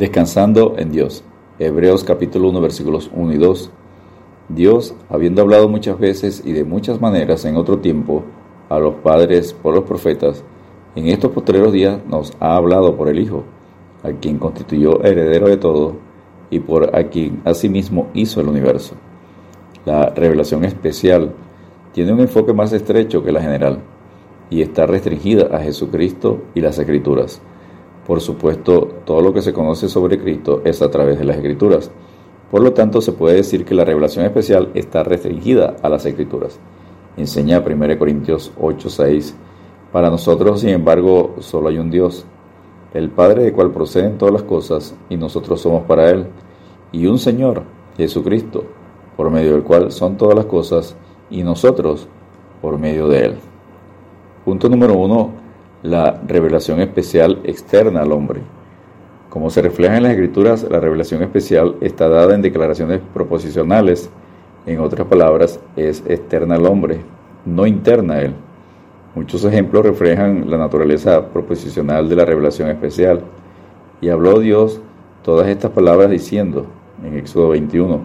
Descansando en Dios. Hebreos capítulo 1 versículos 1 y 2. Dios, habiendo hablado muchas veces y de muchas maneras en otro tiempo a los padres por los profetas, en estos posteriores días nos ha hablado por el Hijo, a quien constituyó heredero de todo y por a quien asimismo hizo el universo. La revelación especial tiene un enfoque más estrecho que la general y está restringida a Jesucristo y las Escrituras por supuesto, todo lo que se conoce sobre Cristo es a través de las Escrituras. Por lo tanto, se puede decir que la revelación especial está restringida a las Escrituras. Enseña 1 Corintios 8:6. Para nosotros, sin embargo, solo hay un Dios, el Padre de cual proceden todas las cosas, y nosotros somos para Él, y un Señor, Jesucristo, por medio del cual son todas las cosas, y nosotros por medio de Él. Punto número uno la revelación especial externa al hombre. Como se refleja en las escrituras, la revelación especial está dada en declaraciones proposicionales, en otras palabras, es externa al hombre, no interna a él. Muchos ejemplos reflejan la naturaleza proposicional de la revelación especial. Y habló Dios todas estas palabras diciendo, en Éxodo 21,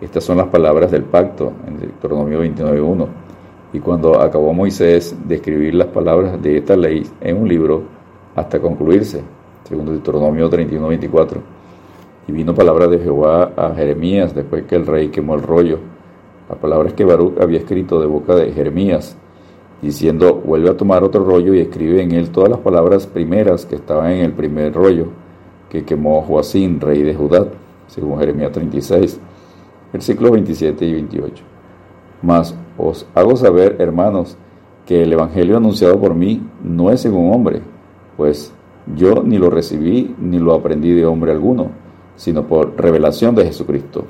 estas son las palabras del pacto, en Deuteronomio 29.1 y cuando acabó Moisés de escribir las palabras de esta ley en un libro hasta concluirse, segundo Deuteronomio 31-24. Y vino palabra de Jehová a Jeremías después que el rey quemó el rollo. Las palabras que Baruch había escrito de boca de Jeremías, diciendo, vuelve a tomar otro rollo y escribe en él todas las palabras primeras que estaban en el primer rollo que quemó Joacín, rey de Judá, según Jeremías 36, versículos 27 y 28. Mas os hago saber, hermanos, que el Evangelio anunciado por mí no es según hombre, pues yo ni lo recibí ni lo aprendí de hombre alguno, sino por revelación de Jesucristo.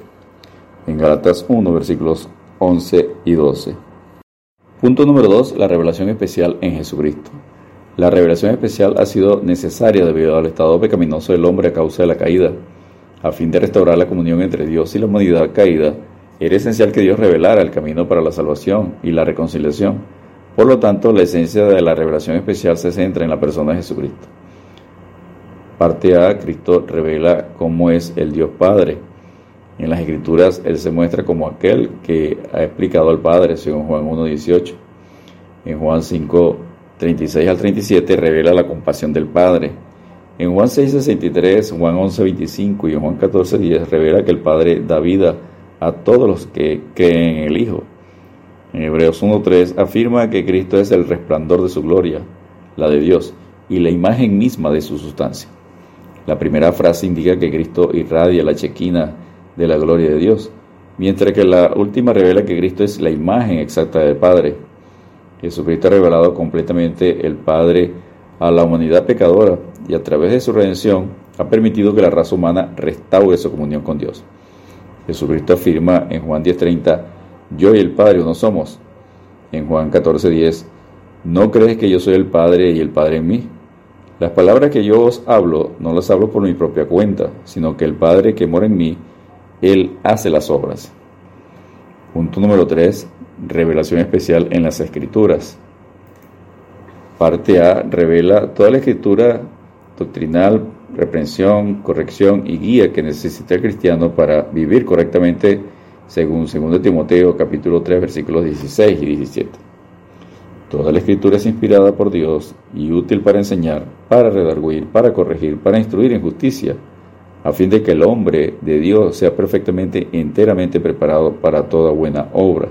En Galatas 1, versículos 11 y 12. Punto número 2. La revelación especial en Jesucristo. La revelación especial ha sido necesaria debido al estado pecaminoso del hombre a causa de la caída. A fin de restaurar la comunión entre Dios y la humanidad caída, era esencial que Dios revelara el camino para la salvación y la reconciliación. Por lo tanto, la esencia de la revelación especial se centra en la persona de Jesucristo. Parte A, Cristo revela cómo es el Dios Padre. En las Escrituras, Él se muestra como aquel que ha explicado al Padre, según Juan 1.18. En Juan 5, 36 al 37, revela la compasión del Padre. En Juan 6.63, Juan 11.25 y en Juan 14.10 revela que el Padre da vida a todos los que creen en el Hijo. En Hebreos 1.3 afirma que Cristo es el resplandor de su gloria, la de Dios, y la imagen misma de su sustancia. La primera frase indica que Cristo irradia la chequina de la gloria de Dios, mientras que la última revela que Cristo es la imagen exacta del Padre. Jesucristo ha revelado completamente el Padre a la humanidad pecadora y a través de su redención ha permitido que la raza humana restaure su comunión con Dios. Jesucristo afirma en Juan 10:30, yo y el Padre uno somos. En Juan 14:10, no crees que yo soy el Padre y el Padre en mí. Las palabras que yo os hablo no las hablo por mi propia cuenta, sino que el Padre que mora en mí, Él hace las obras. Punto número 3. Revelación especial en las Escrituras. Parte A revela toda la escritura doctrinal, reprensión, corrección y guía que necesita el cristiano para vivir correctamente según 2 Timoteo capítulo 3 versículos 16 y 17. Toda la escritura es inspirada por Dios y útil para enseñar, para redarguir, para corregir, para instruir en justicia, a fin de que el hombre de Dios sea perfectamente, enteramente preparado para toda buena obra.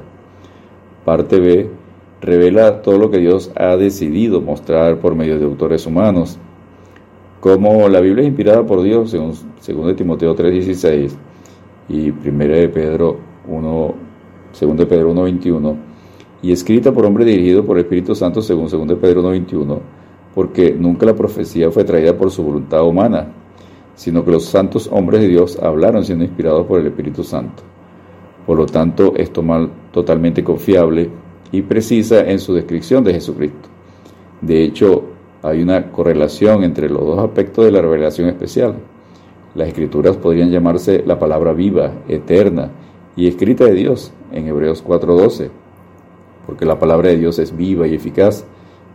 Parte B revela todo lo que Dios ha decidido mostrar por medio de autores humanos como la Biblia es inspirada por Dios, según 2 Timoteo 3:16 y 1 de Pedro 1, 2 de Pedro 1:21, y escrita por hombre dirigido por el Espíritu Santo, según 2 de Pedro 1:21, porque nunca la profecía fue traída por su voluntad humana, sino que los santos hombres de Dios hablaron siendo inspirados por el Espíritu Santo. Por lo tanto, es totalmente confiable y precisa en su descripción de Jesucristo. De hecho, hay una correlación entre los dos aspectos de la revelación especial. Las escrituras podrían llamarse la palabra viva, eterna y escrita de Dios en Hebreos 4:12, porque la palabra de Dios es viva y eficaz,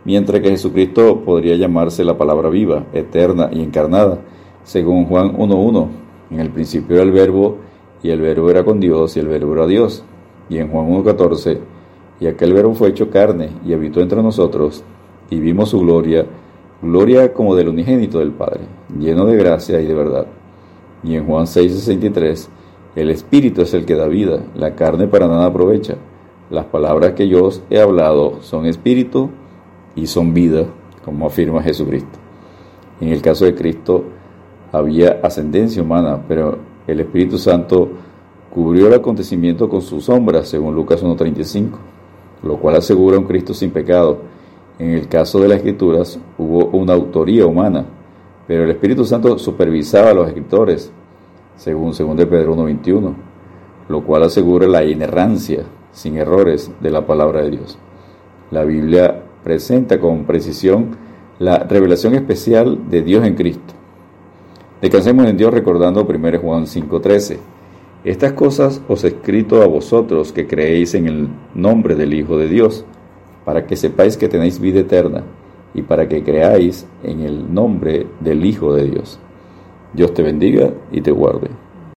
mientras que Jesucristo podría llamarse la palabra viva, eterna y encarnada, según Juan 1.1. En el principio era el verbo, y el verbo era con Dios, y el verbo era Dios. Y en Juan 1.14, y aquel verbo fue hecho carne, y habitó entre nosotros, y vimos su gloria, gloria como del unigénito del Padre, lleno de gracia y de verdad. Y en Juan 6.63, el Espíritu es el que da vida, la carne para nada aprovecha. Las palabras que yo os he hablado son espíritu y son vida, como afirma Jesucristo. En el caso de Cristo había ascendencia humana, pero el Espíritu Santo cubrió el acontecimiento con su sombra, según Lucas 1.35, lo cual asegura un Cristo sin pecado. En el caso de las Escrituras hubo una autoría humana, pero el Espíritu Santo supervisaba a los escritores, según 2 Pedro 1.21, lo cual asegura la inerrancia, sin errores, de la palabra de Dios. La Biblia presenta con precisión la revelación especial de Dios en Cristo. Descansemos en Dios recordando 1 Juan 5:13. Estas cosas os he escrito a vosotros que creéis en el nombre del Hijo de Dios, para que sepáis que tenéis vida eterna y para que creáis en el nombre del Hijo de Dios. Dios te bendiga y te guarde.